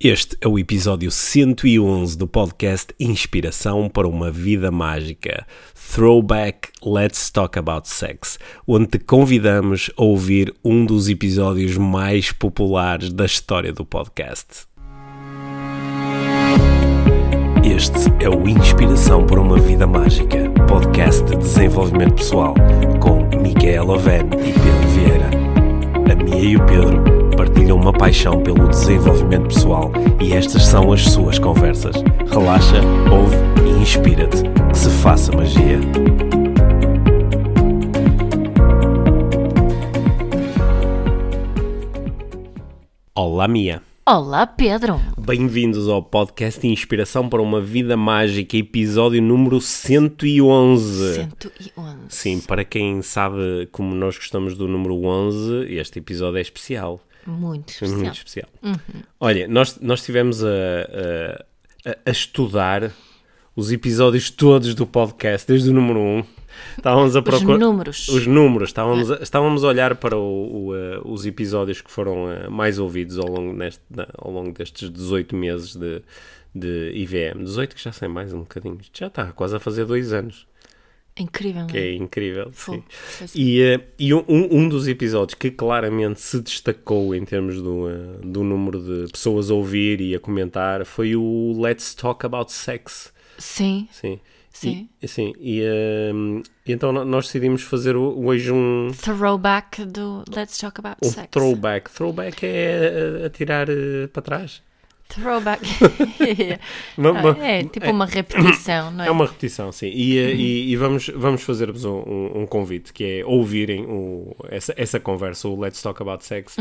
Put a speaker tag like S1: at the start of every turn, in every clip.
S1: Este é o episódio 111 do podcast Inspiração para uma Vida Mágica. Throwback Let's Talk About Sex, onde te convidamos a ouvir um dos episódios mais populares da história do podcast. Este é o Inspiração para uma Vida Mágica, podcast de desenvolvimento pessoal, com Micaela Oven e Pedro Vieira. A Mia e o Pedro partilham uma paixão pelo desenvolvimento pessoal e estas são as suas conversas. Relaxa, ouve e inspira-te. Que se faça magia. Olá, Mia.
S2: Olá, Pedro.
S1: Bem-vindos ao podcast Inspiração para uma Vida Mágica, episódio número 111.
S2: 111.
S1: Sim, para quem sabe como nós gostamos do número 11, este episódio é especial.
S2: Muito especial.
S1: Muito especial. Olha, nós, nós estivemos a, a, a estudar os episódios todos do podcast, desde o número 1. Estávamos a procurar.
S2: números.
S1: Os números. Estávamos, a, estávamos a olhar para o, o, eh, os episódios que foram eh, mais ouvidos ao longo, neste, ao longo destes 18 meses de, de IVM. 18 que já sei mais um bocadinho. Isto Já está quase a fazer dois anos.
S2: Incrível, não
S1: Que
S2: é?
S1: é incrível. Sim. E, eh, e um, um dos episódios que claramente se destacou em termos do, eh, do número de pessoas a ouvir e a comentar foi o Let's Talk About Sex.
S2: Sim,
S1: Sim.
S2: Sim.
S1: E, sim. E, eh, e então nós decidimos fazer hoje um,
S2: throwback do Let's Talk About
S1: um
S2: Sex.
S1: throwback. Throwback é a, a tirar eh, para trás.
S2: Throwback. Ah, é tipo uma repetição, não é?
S1: É uma repetição, sim. E, eh, e, e vamos, vamos fazer-vos um, um- um convite, que é ouvirem o- essa, essa conversa, o Let's Talk About Sex,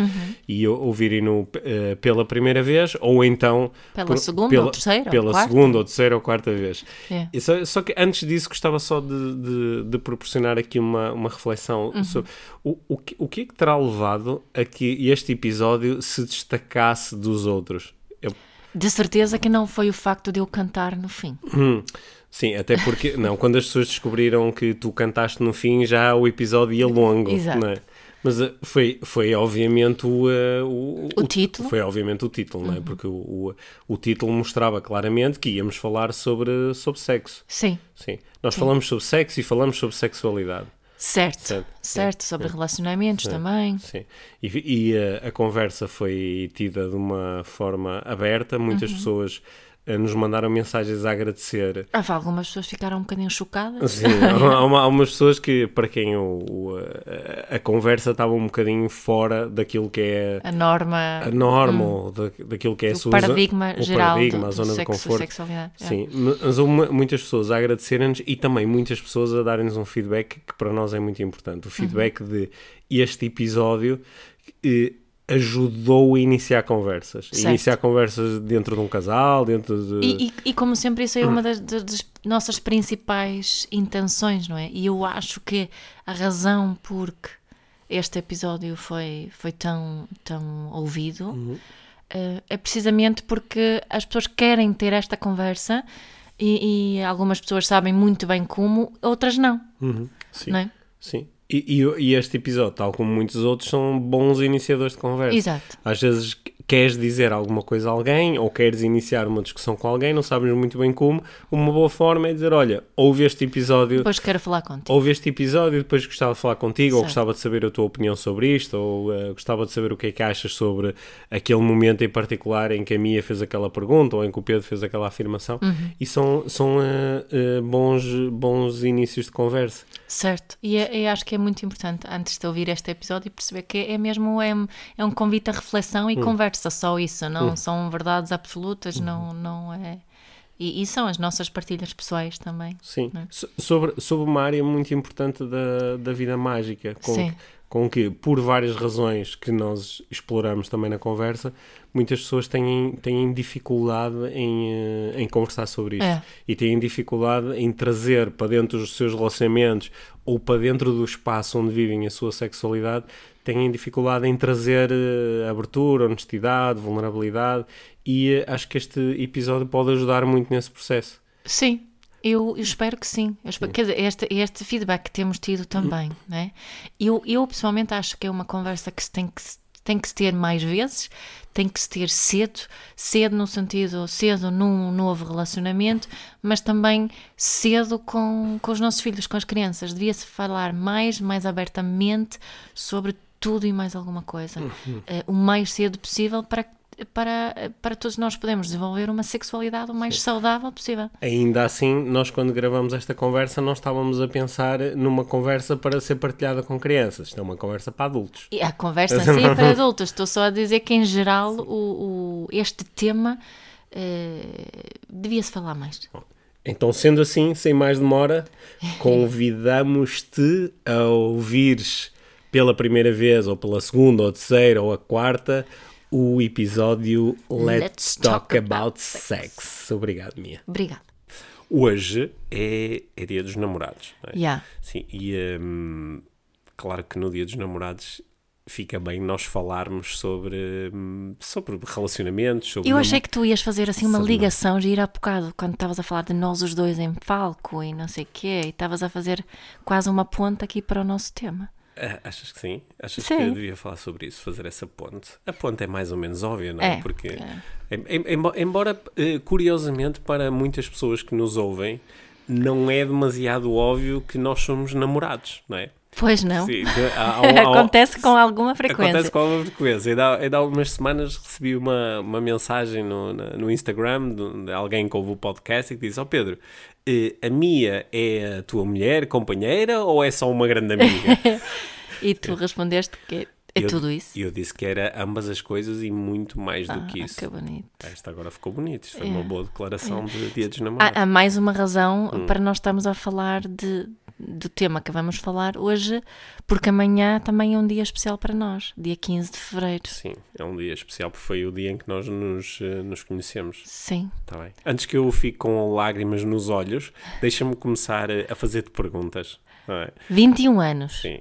S1: e o- ouvirem-no eh, pela primeira vez, ou então...
S2: Pela segunda ou terceira ou
S1: Pela
S2: quarta.
S1: segunda ou terceira ou quarta vez.
S2: É.
S1: E só, só que antes disso gostava só de, de- de proporcionar aqui uma, uma reflexão
S2: Uhum.
S1: sobre o, o, que, o que é que terá levado a que este episódio se destacasse dos outros. Eu
S2: De certeza que não foi o facto de eu cantar no fim.
S1: Hum, sim, até porque, não, quando as pessoas descobriram que tu cantaste no fim, já o episódio ia longo,
S2: Exato.
S1: não é? Mas eh, foi, foi obviamente o, eh, o,
S2: O título. Uhum.
S1: Foi obviamente o título, não é? Porque o, o, o título mostrava claramente que íamos falar sobre, sobre sexo.
S2: Sim,
S1: Sim. Nós falamos sobre sexo e falamos sobre sexualidade.
S2: Certo.
S1: Certo,
S2: Certo,
S1: sim,
S2: sobre relacionamentos também.
S1: Sim. E, e, eh, a conversa foi tida de uma forma aberta. Muitas
S2: Uhum.
S1: pessoas nos mandaram mensagens a agradecer
S2: Ah, algumas pessoas ficaram um bocadinho chocadas.
S1: Sim, há, uma- há umas pessoas que, para quem o, o- a, a conversa estava um bocadinho fora daquilo que é
S2: A norma
S1: a norma, ou da, daquilo que é a
S2: o
S1: sua
S2: paradigma
S1: o
S2: geral
S1: paradigma,
S2: do,
S1: a
S2: do
S1: zona de
S2: sexo,
S1: conforto.
S2: sexualidade. é.
S1: Sim, mas houve mu- muitas pessoas a agradecerem-nos e também muitas pessoas a darem-nos um feedback que para nós é muito importante. O feedback
S2: Uhum.
S1: de este episódio eh, ajudou a iniciar conversas.
S2: Certo.
S1: Iniciar conversas dentro de um casal, dentro de...
S2: E, e- e como sempre, isso é uma das, das- nossas principais intenções, não é? E eu acho que a razão por que este episódio foi, foi tão, tão ouvido eh, é precisamente porque as pessoas querem ter esta conversa e, e algumas pessoas sabem muito bem como, outras não,
S1: Uhum, sim.
S2: não é?
S1: Sim. E, e- e este episódio, tal como muitos outros, são bons iniciadores de conversa.
S2: Exato.
S1: Às vezes queres dizer alguma coisa a alguém ou queres iniciar uma discussão com alguém, não sabes muito bem como. Uma boa forma é dizer: Olha, ouve este episódio,
S2: Depois quero falar contigo.
S1: ouve este episódio, depois gostava de falar contigo, ou
S2: Certo.
S1: gostava de saber a tua opinião sobre isto, ou eh, gostava de saber o que é que achas sobre aquele momento em particular em que a Mia fez aquela pergunta ou em que o Pedro fez aquela afirmação.
S2: Uhum.
S1: E são, são eh, eh, bons, bons inícios de conversa.
S2: Certo, e, é- eu acho que é muito importante, antes de ouvir este episódio, perceber que é mesmo é, é um convite à reflexão e
S1: Hum.
S2: conversa, só isso, não são verdades absolutas, não, não é. E, e são as nossas partilhas pessoais também.
S1: Sim,
S2: Né?
S1: So- sobre, sobre uma área muito importante da, da vida mágica, com,
S2: Sim.
S1: que, com que, por várias razões que nós exploramos também na conversa, muitas pessoas têm, têm dificuldade em, eh, em conversar sobre isto.
S2: É.
S1: E têm dificuldade em trazer para dentro dos seus relacionamentos ou para dentro do espaço onde vivem a sua sexualidade, têm dificuldade em trazer eh, abertura, honestidade, vulnerabilidade. E eh, acho que este episódio pode ajudar muito nesse processo.
S2: Sim, eu, eu espero que sim. Eu espero- quer dizer, este, este feedback que temos tido também, né? Eu, eu pessoalmente acho que é uma conversa que se tem que tem que se ter mais vezes, tem que se ter cedo, cedo no sentido, cedo num novo relacionamento, mas também cedo com, com os nossos filhos, com as crianças. Devia-se falar mais, mais abertamente sobre tudo e mais alguma coisa,
S1: Uhum.
S2: uh, o mais cedo possível para para, para todos nós podermos desenvolver uma sexualidade o mais saudável possível.
S1: Ainda assim, nós quando gravamos esta conversa, não estávamos a pensar numa conversa para ser partilhada com crianças. Isto é uma conversa para adultos.
S2: E a conversa assim é para adultos. Estou só a dizer que, em geral, o, o este tema uh, devia-se falar mais.
S1: Então, sendo assim, sem mais demora, convidamos-te a ouvires pela primeira vez, ou pela segunda, ou terceira, ou a quarta, o episódio Let's,
S2: Let's
S1: Talk,
S2: Talk
S1: About,
S2: About
S1: sex. Obrigado, Mia.
S2: Obrigada.
S1: Hoje é, é dia dos namorados. Não é?
S2: Yeah.
S1: Sim, e hum, claro que no dia dos namorados fica bem nós falarmos sobre, hum, sobre relacionamentos. Sobre
S2: Eu achei que tu ias fazer assim uma
S1: Sobre-
S2: ligação gira há bocado, quando estavas a falar de nós os dois em palco e não sei o quê, e estavas a fazer quase uma ponta aqui para o nosso tema.
S1: Ah, achas que sim? Achas
S2: Sim.
S1: que eu devia falar sobre isso, fazer essa ponte? A ponte é mais ou menos óbvia, não é?
S2: É,
S1: Porque,
S2: é.
S1: em- em- embo- embora, eh, curiosamente, para muitas pessoas que nos ouvem, não é demasiado óbvio que nós somos namorados, não é?
S2: Pois não?
S1: Sim, há- há- há-
S2: Acontece com alguma frequência.
S1: Acontece com alguma frequência. Ainda, ainda há algumas semanas recebi uma, uma mensagem no, no Instagram de, de alguém que ouve o podcast e que disse: Ó Pedro, eh, a Mia é a tua mulher, companheira ou é só uma grande amiga?
S2: E tu respondeste que é
S1: Eu-
S2: tudo isso.
S1: E eu disse que era ambas as coisas e muito mais do
S2: Ah,
S1: que isso.
S2: que bonito.
S1: Esta agora ficou bonito. Isto foi
S2: É.
S1: uma boa declaração de Dia dos Namorados.
S2: Há, há mais uma razão
S1: Hum.
S2: para nós estarmos a falar de, do tema que vamos falar hoje, porque amanhã também é um dia especial para nós, dia 15 de fevereiro.
S1: Sim, é um dia especial porque foi o dia em que nós nos, eh, nos conhecemos.
S2: Sim.
S1: Tá bem. Antes que eu fique com lágrimas nos olhos, deixa-me começar a a fazer-te perguntas. é?
S2: 21 anos.
S1: Sim.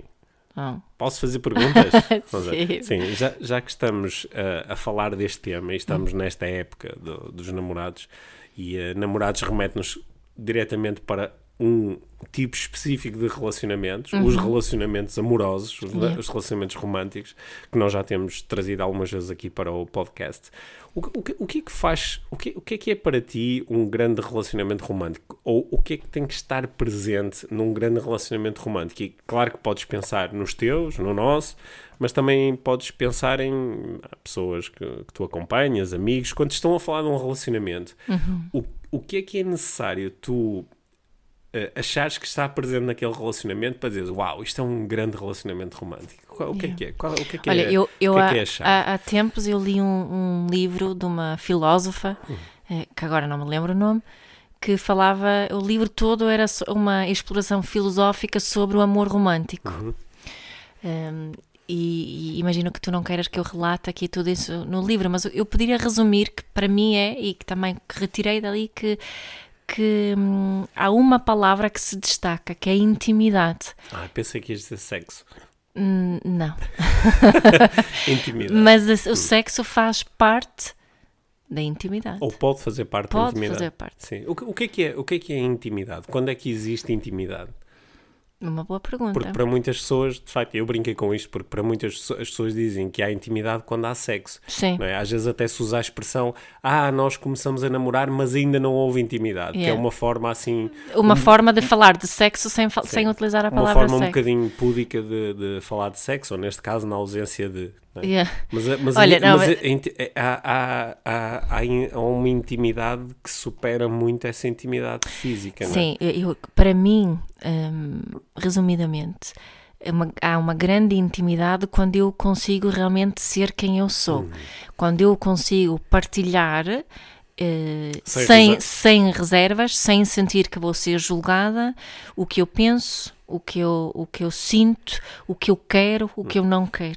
S2: Oh.
S1: Posso fazer perguntas?
S2: Sim.
S1: Sim, já, já que estamos a, a falar deste tema e estamos
S2: Hum.
S1: nesta época do- dos namorados, e eh, namorados remete-nos diretamente para um tipo específico de relacionamentos, os relacionamentos amorosos, os,
S2: Uhum. Yeah.
S1: os relacionamentos românticos, que nós já temos trazido algumas vezes aqui para o podcast. O, que- o, o que é que faz, o que, o que é que é para ti um grande relacionamento romântico? Ou o que é que tem que estar presente num grande relacionamento romântico? E claro que podes pensar nos teus, no nosso, mas também podes pensar em pessoas que, que tu acompanhas, amigos, quando estão a falar de um relacionamento. O, o que é que é necessário tu achares que está presente naquele relacionamento para dizer uau, isto é um grande relacionamento romântico? Qual- o que é que é? Qual- o que é que
S2: Olha,
S1: é?
S2: eu, eu
S1: que é
S2: há,
S1: que é
S2: há, há tempos eu li um, um livro de uma filósofa,
S1: Hum.
S2: eh, que agora não me lembro o nome, que falava, o livro todo era uma exploração filosófica sobre o amor romântico.
S1: Uhum.
S2: Um, e, e imagino que tu não queiras que eu relate aqui tudo isso no livro, mas eu- eu poderia resumir que para mim é, e que também que retirei dali, que, que hum, há uma palavra que se destaca, que é intimidade.
S1: Ah, pensei que ias dizer sexo.
S2: Hum, não.
S1: Intimidade.
S2: Mas a- o sexo faz parte da intimidade.
S1: Ou pode fazer parte da
S2: Pode
S1: intimidade.
S2: fazer parte.
S1: Sim. O, que- o que é que é, o que é que é intimidade? Quando é que existe intimidade?
S2: Uma boa pergunta.
S1: Porque para muitas pessoas, de facto, eu brinquei com isto, porque para muitas pessoas, as pessoas dizem que há intimidade quando há sexo.
S2: Sim.
S1: não é? Às vezes até se usa a expressão ah, nós começamos a namorar, mas ainda não houve intimidade, que é
S2: Yeah.
S1: uma forma assim,
S2: Uma forma de falar de sexo sem, sem utilizar a
S1: uma
S2: palavra
S1: forma um
S2: sexo.
S1: bocadinho púdica de, de falar de sexo, ou neste caso na ausência de. não é?
S2: Yeah.
S1: Mas, mas,
S2: Olha, não,
S1: mas
S2: mas-
S1: a inti- há, há, há, há há uma intimidade que supera muito essa intimidade física, não é?
S2: Sim, eu, para mim, hum, resumidamente, é uma- há uma grande intimidade quando eu consigo realmente ser quem eu sou.
S1: Uhum.
S2: Quando eu consigo partilhar eh,
S1: Sem
S2: sem,
S1: reser-
S2: sem reservas, sem sentir que vou ser julgada, o que eu penso, o que eu, o que eu sinto, o que eu quero, o que eu não quero.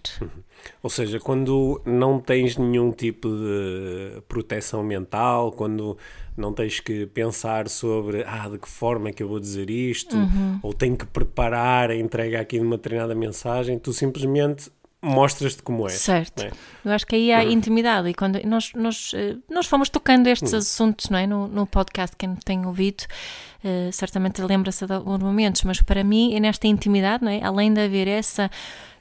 S1: Ou seja, quando não tens nenhum tipo de proteção mental, quando não tens que pensar sobre ah, de que forma é que eu vou dizer isto,
S2: Uhum.
S1: ou tenho que preparar a entrega aqui de uma determinada mensagem, tu simplesmente mostras-te como és.
S2: Certo.
S1: é?
S2: Eu acho que aí há intimidade. E quando nós, nós, eh, nós fomos tocando estes assuntos não é? no, no podcast, quem tem ouvido, uh, certamente lembra-se de alguns momentos, mas para mim é nesta intimidade, não é? além de haver essa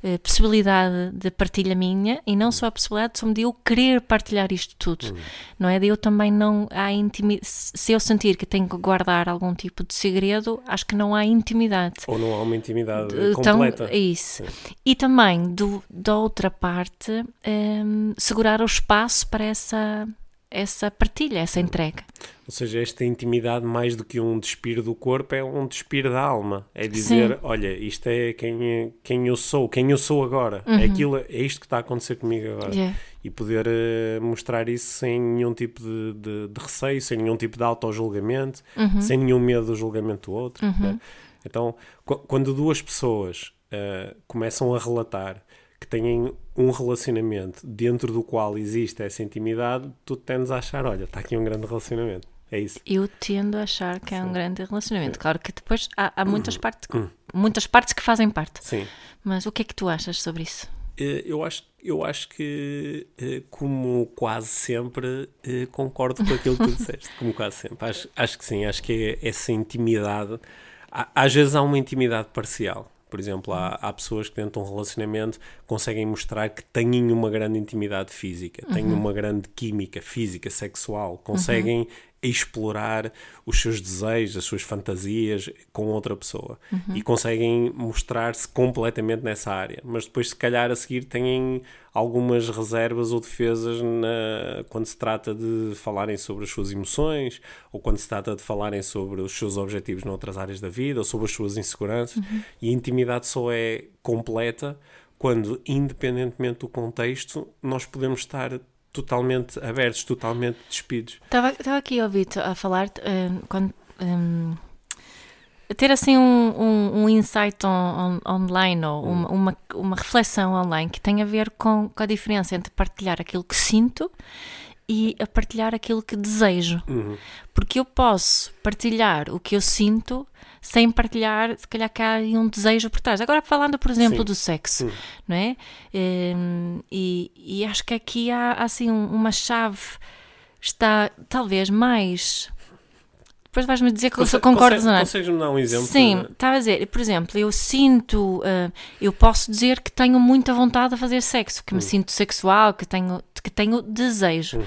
S2: uh, possibilidade de partilha minha e não só a possibilidade de eu querer partilhar isto tudo, uhum. não é? De eu também não há intimidade, se eu sentir que tenho que guardar algum tipo de segredo, acho que não há intimidade.
S1: Ou não há uma intimidade então, completa.
S2: É isso. Sim. E também do, da outra parte, um, ehm, segurar o espaço para essa essa partilha, essa entrega.
S1: Ou seja, esta intimidade, mais do que um despir do corpo, é um despir da alma. É dizer: Sim. olha, isto é quem, quem eu sou, quem eu sou agora. É uhum. É, aquilo, é isto que está a acontecer comigo agora. Yeah. E poder uh, mostrar isso sem nenhum tipo de, de, de, receio, sem nenhum tipo de auto-julgamento, uhum. sem nenhum medo do julgamento do outro. Uhum. Né? Então, quando duas pessoas uh, começam a relatar têm um relacionamento dentro do qual existe essa intimidade, tu tendes a achar, olha, está aqui um grande relacionamento. É isso.
S2: Eu tendo a achar que é um grande relacionamento. Claro que depois há, há muitas, uhum. partes, uhum. muitas partes que fazem parte.
S1: Sim.
S2: Mas o que é que tu achas sobre isso?
S1: Eh, eu acho, eu acho que, eh, como quase sempre, eh, concordo com aquilo que tu disseste. Como quase sempre. Acho, acho que sim. Acho que é essa intimidade. Às vezes há uma intimidade parcial. Por exemplo, há, há pessoas que dentro de um relacionamento conseguem mostrar que têm uma grande intimidade física, têm uhum. uma grande química física, sexual, conseguem uhum explorar os seus desejos, as suas fantasias com outra pessoa uhum. e conseguem mostrar-se completamente nessa área. Mas depois, se calhar, a seguir têm algumas reservas ou defesas na, quando se trata de falarem sobre as suas emoções ou quando se trata de falarem sobre os seus objetivos noutras áreas da vida ou sobre as suas inseguranças. Uhum. E a intimidade só é completa quando, independentemente do contexto, nós podemos estar totalmente abertos, totalmente despidos.
S2: Estava, estava aqui a ouvir a falar um, quando. Um, ter assim um, um, um insight on, on, online ou hum. uma, uma, uma, reflexão online que tem a ver com, com, a diferença entre partilhar aquilo que sinto e a partilhar aquilo que desejo. Uhum. Porque eu posso partilhar o que eu sinto sem partilhar, se calhar que há um desejo por trás. Agora, falando, por exemplo, Sim. do sexo, Sim. não é? Um, e, e, acho que aqui há, assim um, uma chave, está talvez mais. Depois vais-me dizer que Conse eu concordo ou
S1: não. Consegues-me dar um exemplo?
S2: Sim, estava a dizer, por exemplo, eu sinto, uh, eu posso dizer que tenho muita vontade de fazer sexo, que me uhum. sinto sexual, que tenho, que tenho desejo. Uhum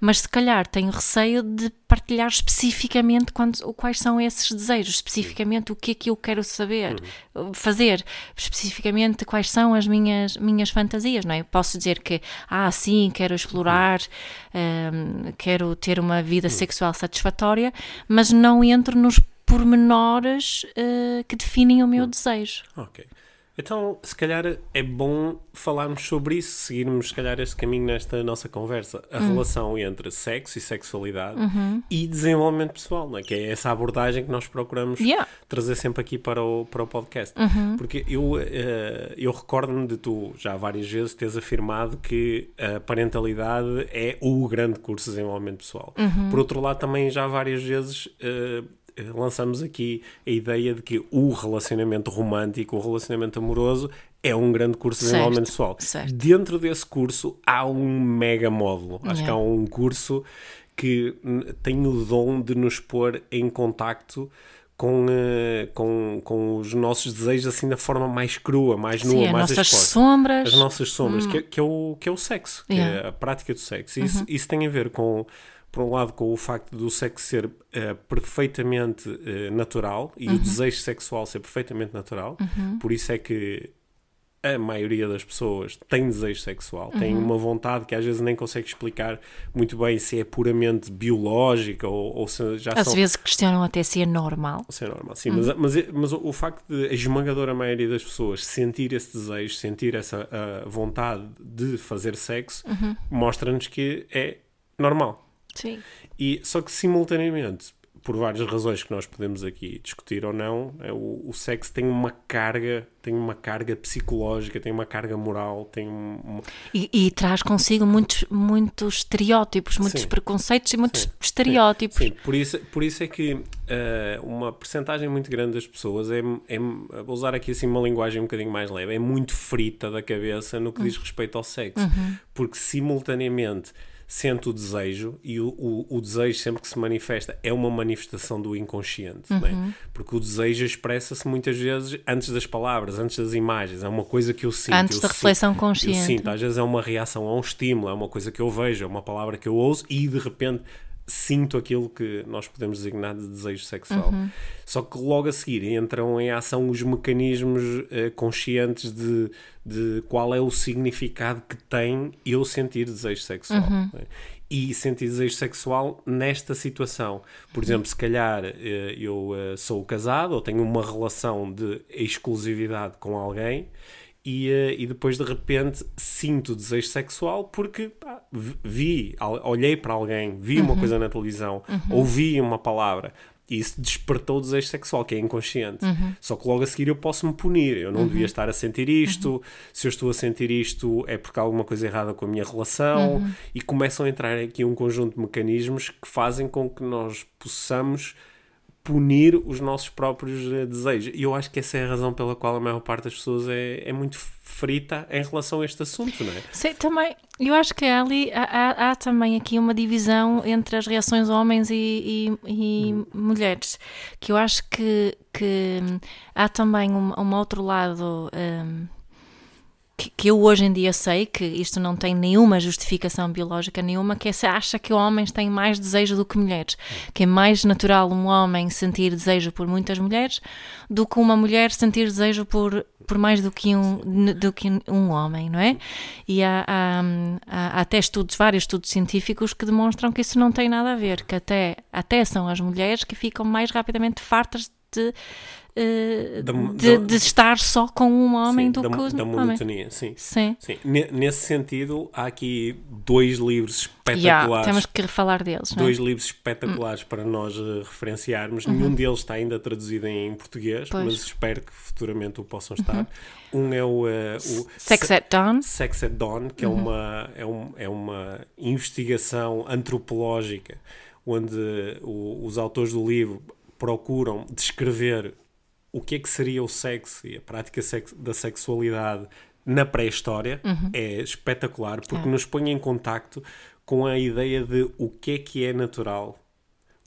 S2: mas se calhar tenho receio de partilhar especificamente quando, quais são esses desejos, especificamente o que é que eu quero saber, uhum. fazer, especificamente quais são as minhas, minhas fantasias, não é? posso dizer que, ah, sim, quero explorar, uhum. um, quero ter uma vida uhum. sexual satisfatória, mas não entro nos pormenores uh, que definem o meu desejo.
S1: Ok. Então, se calhar é bom falarmos sobre isso, seguirmos, se calhar, este caminho nesta nossa conversa. A uhum. relação entre sexo e sexualidade uhum. e desenvolvimento pessoal, não é? que é essa abordagem que nós procuramos yeah. trazer sempre aqui para o, para o podcast. Uhum. Porque eu, uh, eu recordo-me de tu já várias vezes teres afirmado que a parentalidade é o grande curso de desenvolvimento pessoal. Uhum. Por outro lado, também já várias vezes. Lançamos aqui a ideia de que o relacionamento romântico, o relacionamento amoroso, é um grande curso de desenvolvimento pessoal. Certo. Dentro desse curso há um mega módulo. Acho que há um curso que tem o dom de nos pôr em contacto com, uh, com, com os nossos desejos assim da forma mais crua, mais nua, Sim, mais
S2: as nossas sombras.
S1: As nossas sombras, hum. que, é, que, é o, que é o sexo, que yeah. é a prática do sexo. Isso, uhum. isso tem a ver com por um lado, com o facto do sexo ser uh, perfeitamente uh, natural e uhum. o desejo sexual ser perfeitamente natural, uhum. por isso é que a maioria das pessoas tem desejo sexual, uhum. tem uma vontade que às vezes nem consegue explicar muito bem se é puramente biológica ou, ou se já
S2: Às
S1: são...
S2: vezes questionam até se é normal.
S1: Se é normal, sim, mas, uhum. mas, mas, o facto de a esmagadora maioria das pessoas sentir esse desejo, sentir essa vontade de fazer sexo, uhum. mostra-nos que é normal.
S2: Sim.
S1: E, só que simultaneamente, por várias razões que nós podemos aqui discutir ou não, é, o, o, sexo tem uma carga, tem uma carga psicológica, tem uma carga moral, tem uma...
S2: e, e, traz consigo muitos, muitos estereótipos, muitos sim. preconceitos e muitos sim. estereótipos.
S1: Sim. Por, isso, por isso é que uh, uma percentagem muito grande das pessoas é, é, vou usar aqui assim uma linguagem um bocadinho mais leve, é muito frita da cabeça no que diz respeito ao sexo, uhum. porque simultaneamente sente o desejo e o, o, o desejo sempre que se manifesta é uma manifestação do inconsciente, é? porque o desejo expressa-se muitas vezes antes das palavras, antes das imagens, é uma coisa que eu sinto.
S2: Antes
S1: eu
S2: da
S1: sinto-
S2: reflexão
S1: Eu
S2: consciente.
S1: sinto, às vezes é uma reação a um estímulo, é uma coisa que eu vejo, é uma palavra que eu ouço e de repente sinto aquilo que nós podemos designar de desejo sexual.
S2: Uhum.
S1: Só que logo a seguir entram em ação os mecanismos eh, conscientes de, de qual é o significado que tem eu sentir desejo sexual.
S2: Uhum.
S1: não é? E sentir desejo sexual nesta situação. Por exemplo, se calhar eh, eu eh, sou casado ou tenho uma relação de exclusividade com alguém e, eh, e depois de repente sinto desejo sexual porque pá, vi- olhei para alguém, vi uma coisa na televisão, ouvi uma palavra e isso despertou o desejo sexual, que é inconsciente. Só que logo a seguir eu posso me punir. Eu não devia estar a sentir isto. Se eu estou a sentir isto, é porque há alguma coisa errada com a minha relação. E começam a entrar aqui um conjunto de mecanismos que fazem com que nós possamos punir os nossos próprios eh, desejos. E eu acho que essa é a razão pela qual a maior parte das pessoas é, é muito frita em relação a este assunto, não é?
S2: Sei, também, eu acho que ali há, há- há também aqui uma divisão entre as reações homens e, e- e mulheres, que eu acho que, que hum, há também um, um outro lado hum, que, eu hoje em dia sei que isto não tem nenhuma justificação biológica nenhuma, que é se acha que homens têm mais desejo do que mulheres, que é mais natural um homem sentir desejo por muitas mulheres do que uma mulher sentir desejo por, por mais do que um, do que um homem, não é? E há, há, há- há até estudos, vários estudos científicos que demonstram que isso não tem nada a ver, que até, até são as mulheres que ficam mais rapidamente fartas de, eh,
S1: Da-
S2: de,
S1: da-
S2: de estar só com um homem
S1: Sim,
S2: do
S1: da,
S2: que
S1: da
S2: um homem.
S1: monotonia, sim.
S2: Sim.
S1: Sim, ne- nesse sentido, há aqui dois livros
S2: Yeah,
S1: espetaculares.
S2: temos que falar deles, não é?
S1: Dois livros espetaculares para nós eh, referenciarmos. Nenhum deles está ainda traduzido em português,
S2: Pois.
S1: mas espero que futuramente o possam estar. Um é o, eh, o
S2: Sex at Dawn.
S1: Sex at Dawn, que é, uma, é, um- é uma investigação antropológica onde o- os autores do livro procuram descrever o que é que seria o sexo e a prática da sexualidade na pré-história. É espetacular porque
S2: É.
S1: nos põe em contacto com a ideia de o que é que é natural.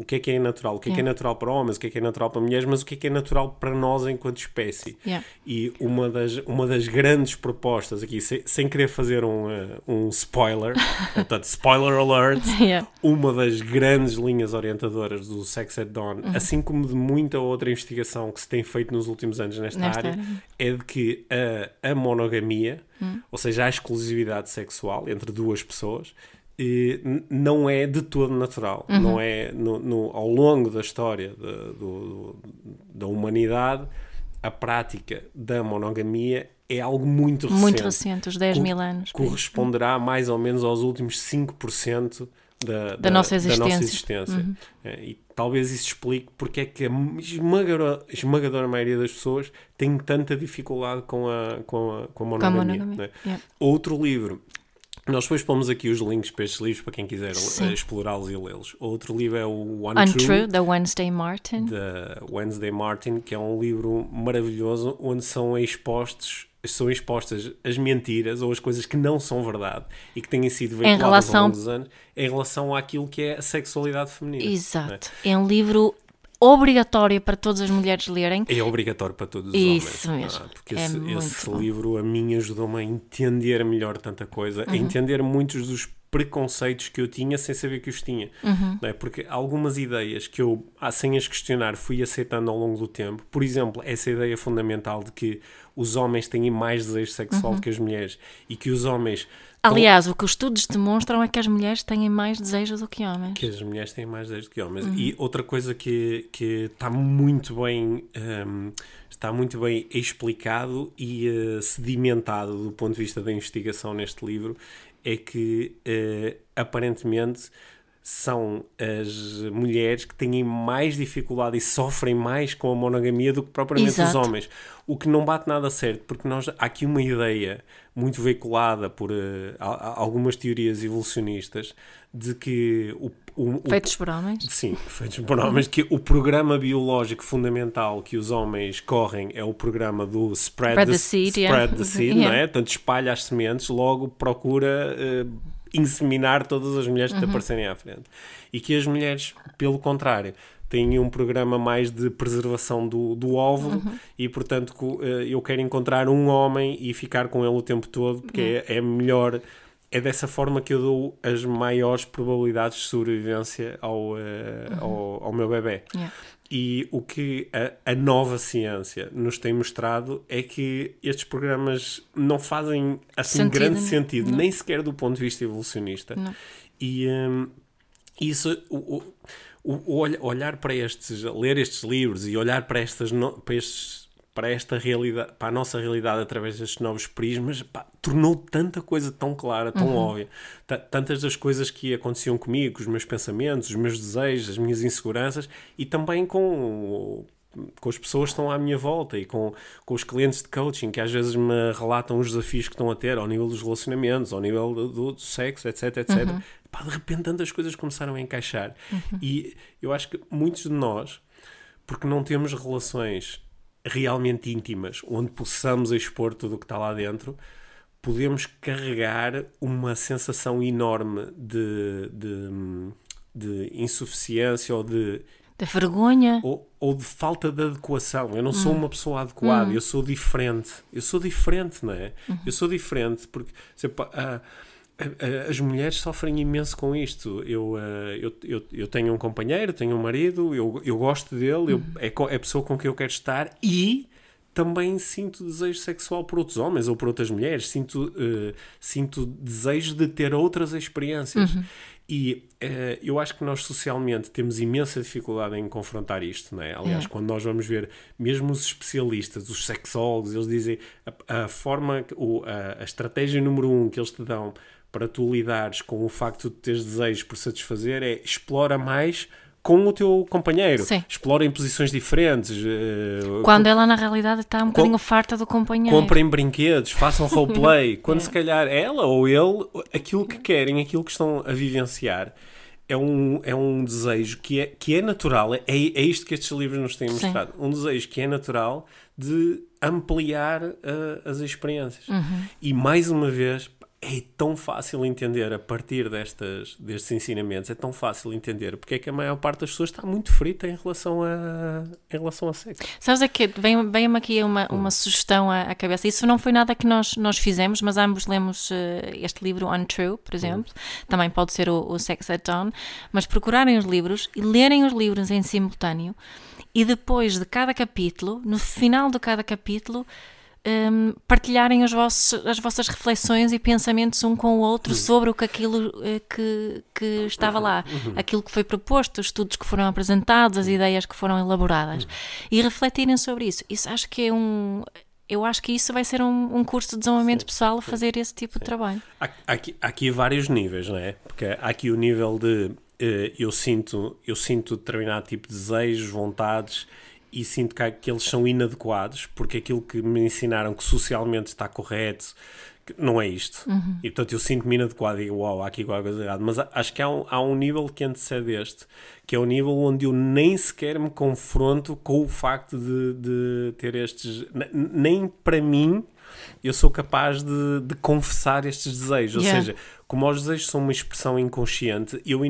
S1: O que é que é natural? O que é que é
S2: Yeah.
S1: natural para homens? O que é que é natural para mulheres? Mas o que é que é natural para nós enquanto espécie?
S2: Yeah.
S1: E uma das, uma das grandes propostas aqui, sem, sem querer fazer um, eh, um spoiler, portanto, spoiler alert,
S2: Yeah.
S1: uma das grandes linhas orientadoras do Sex at Dawn,
S2: Uhum.
S1: assim como de muita outra investigação que se tem feito nos últimos anos nesta,
S2: Nesta
S1: área,
S2: área.
S1: é de que a, a monogamia,
S2: Hum.
S1: ou seja, a exclusividade sexual entre duas pessoas, não é de todo natural.
S2: Uhum.
S1: Não é no, no- ao longo da história da- do- da humanidade, a prática da monogamia é algo muito recente.
S2: Muito recente, os 10
S1: Co-
S2: mil anos.
S1: Corresponderá mais ou menos aos últimos 5% da, da,
S2: nossa
S1: da nossa
S2: existência. Uhum.
S1: existência. É, e talvez isso explique porque é que a esmagadora, esmagadora maioria das pessoas tem tanta dificuldade com a, com a, com a
S2: Com a
S1: monogamia.
S2: monogamia.
S1: né?
S2: yeah.
S1: Outro livro. Nós depois pomos aqui os links para estes livros para quem quiser eh, explorá-los e lê-los. Outro livro é o Untrue,
S2: Untrue, da Wednesday Martin.
S1: da Wednesday Martin, que é um livro maravilhoso onde são expostos são expostas as mentiras ou as coisas que não são verdade e que têm sido veiculadas
S2: relação-
S1: ao longo dos anos em relação àquilo que é a sexualidade feminina.
S2: Exato. É um livro obrigatório para todas as mulheres lerem.
S1: É obrigatório para todos os
S2: Isso
S1: homens.
S2: mesmo.
S1: Ah, porque
S2: É
S1: esse,
S2: muito
S1: esse livro a mim ajudou-me a entender melhor tanta coisa,
S2: Uhum.
S1: a entender muitos dos preconceitos que eu tinha sem saber que os tinha.
S2: Uhum.
S1: Não é? Porque algumas ideias que eu, ah, sem as questionar, fui aceitando ao longo do tempo. Por exemplo, essa ideia fundamental de que os homens têm mais desejo
S2: Uhum.
S1: sexual do que as mulheres e que os homens. Estão-
S2: Aliás, o que os estudos demonstram é que as mulheres têm mais desejo do que homens.
S1: que as mulheres têm mais desejo do que homens.
S2: Uhum.
S1: E outra coisa que, que está muito bem hum, está muito bem explicado e eh, sedimentado do ponto de vista da investigação neste livro é que eh, aparentemente são as mulheres que têm mais dificuldade e sofrem mais com a monogamia do que propriamente os
S2: Exato.
S1: homens. O que não bate nada certo, porque nós, há aqui uma ideia muito veiculada por a- algumas teorias evolucionistas de que o, o- o-
S2: Feitos por homens.
S1: Sim, feitos por homens, que o programa biológico fundamental que os homens correm é o programa do spread,
S2: Spread
S1: the,
S2: the seed,
S1: spread
S2: yeah.
S1: the seed,
S2: Yeah.
S1: não é? Portanto, espalha as sementes, logo procura eh, inseminar todas as mulheres que te aparecerem à frente. E que as mulheres, pelo contrário, têm um programa mais de preservação do, do óvulo e, portanto, eh, eu quero encontrar um homem e ficar com ele o tempo todo, porque é, é melhor. É dessa forma que eu dou as maiores probabilidades de sobrevivência ao, eh, ao, ao meu bebê.
S2: Yeah.
S1: E o que a, a nova ciência nos tem mostrado é que estes programas não fazem assim
S2: Sentido,
S1: grande
S2: não.
S1: sentido,
S2: Não.
S1: nem sequer do ponto de vista evolucionista.
S2: Não.
S1: E hum, isso, o, o, o- o olh- olhar para estes, ler estes livros e olhar para estas, no- para estes para esta realidade, para a nossa realidade através destes novos prismas, pá, tornou tanta coisa tão clara, tão óbvia. Ta- Tantas das coisas que aconteciam comigo, os meus pensamentos, os meus desejos, as minhas inseguranças e também com com as pessoas que estão à minha volta e com, com os clientes de coaching que às vezes me relatam os desafios que estão a ter ao nível dos relacionamentos, ao nível do, do- sexo, etc, etc. Pá, de repente tantas coisas começaram a encaixar. E eu acho que muitos de nós, porque não temos relações realmente íntimas, onde possamos expor tudo o que está lá dentro, podemos carregar uma sensação enorme de, de, de insuficiência ou de
S2: Da vergonha.
S1: ou, ou de falta de adequação. Eu não sou uma pessoa adequada, eu sou diferente. Eu sou diferente, não é? Eu sou diferente porque se, pá, ah, as mulheres sofrem imenso com isto. Eu, ah, eu, eu, eu tenho um companheiro, tenho um marido, eu, eu gosto dele, eu, é, co- é a pessoa com quem eu quero estar e também sinto desejo sexual por outros homens ou por outras mulheres, sinto, eh, sinto desejo de ter outras experiências. E eh, eu acho que nós socialmente temos imensa dificuldade em confrontar isto, não é? Aliás,
S2: É.
S1: quando nós vamos ver, mesmo os especialistas, os sexólogos, eles dizem a, a forma, que- o, a, a estratégia número um que eles te dão para tu lidares com o facto de teres desejos por satisfazer é explora mais com o teu companheiro.
S2: Sim.
S1: Explora em posições diferentes. eh,
S2: Quando ela na realidade está um bocadinho farta do companheiro.
S1: comprem brinquedos, façam roleplay. Quando se calhar ela ou ele, aquilo que querem, aquilo que estão a vivenciar, é um, é um desejo que é, que é natural. É, é isto que estes livros nos têm
S2: Sim.
S1: mostrado. Um desejo que é natural de ampliar ah, as experiências. E mais uma vez. É tão fácil entender a partir destas, destes ensinamentos, é tão fácil entender porque é que a maior parte das pessoas está muito frita em relação a, em relação a sexo.
S2: Sabes é que vem- vem-me aqui uma, uma sugestão à, à cabeça. Isso não foi nada que nós, nós fizemos, mas ambos lemos eh, este livro Untrue, por exemplo. Também pode ser o, o Sex at Dawn. Mas procurarem os livros e lerem os livros em simultâneo e depois de cada capítulo, no final de cada capítulo, hum, partilharem os vossos, as vossas reflexões e pensamentos um com o outro sobre o que aquilo eh, que, que estava lá, aquilo que foi proposto, os estudos que foram apresentados, as ideias que foram elaboradas. E refletirem sobre isso. Isso acho que é um. Eu acho que isso vai ser um, um curso de desenvolvimento pessoal a fazer esse tipo de trabalho.
S1: Há, há aqui, há aqui vários níveis, não é? Porque há aqui o nível de eh, eu, sinto, eu sinto determinado tipo de desejos, vontades e sinto que, que eles são inadequados porque aquilo que me ensinaram que socialmente está correto não é isto. E portanto eu sinto-me inadequado e digo, uau, há aqui qualquer coisa errada. Mas acho que há um, há um nível que antecede este, que é o nível onde eu nem sequer me confronto com o facto de, de ter estes. Nem para mim eu sou capaz de, de confessar estes desejos. Ou
S2: Yeah.
S1: seja, como os desejos são uma expressão inconsciente, eu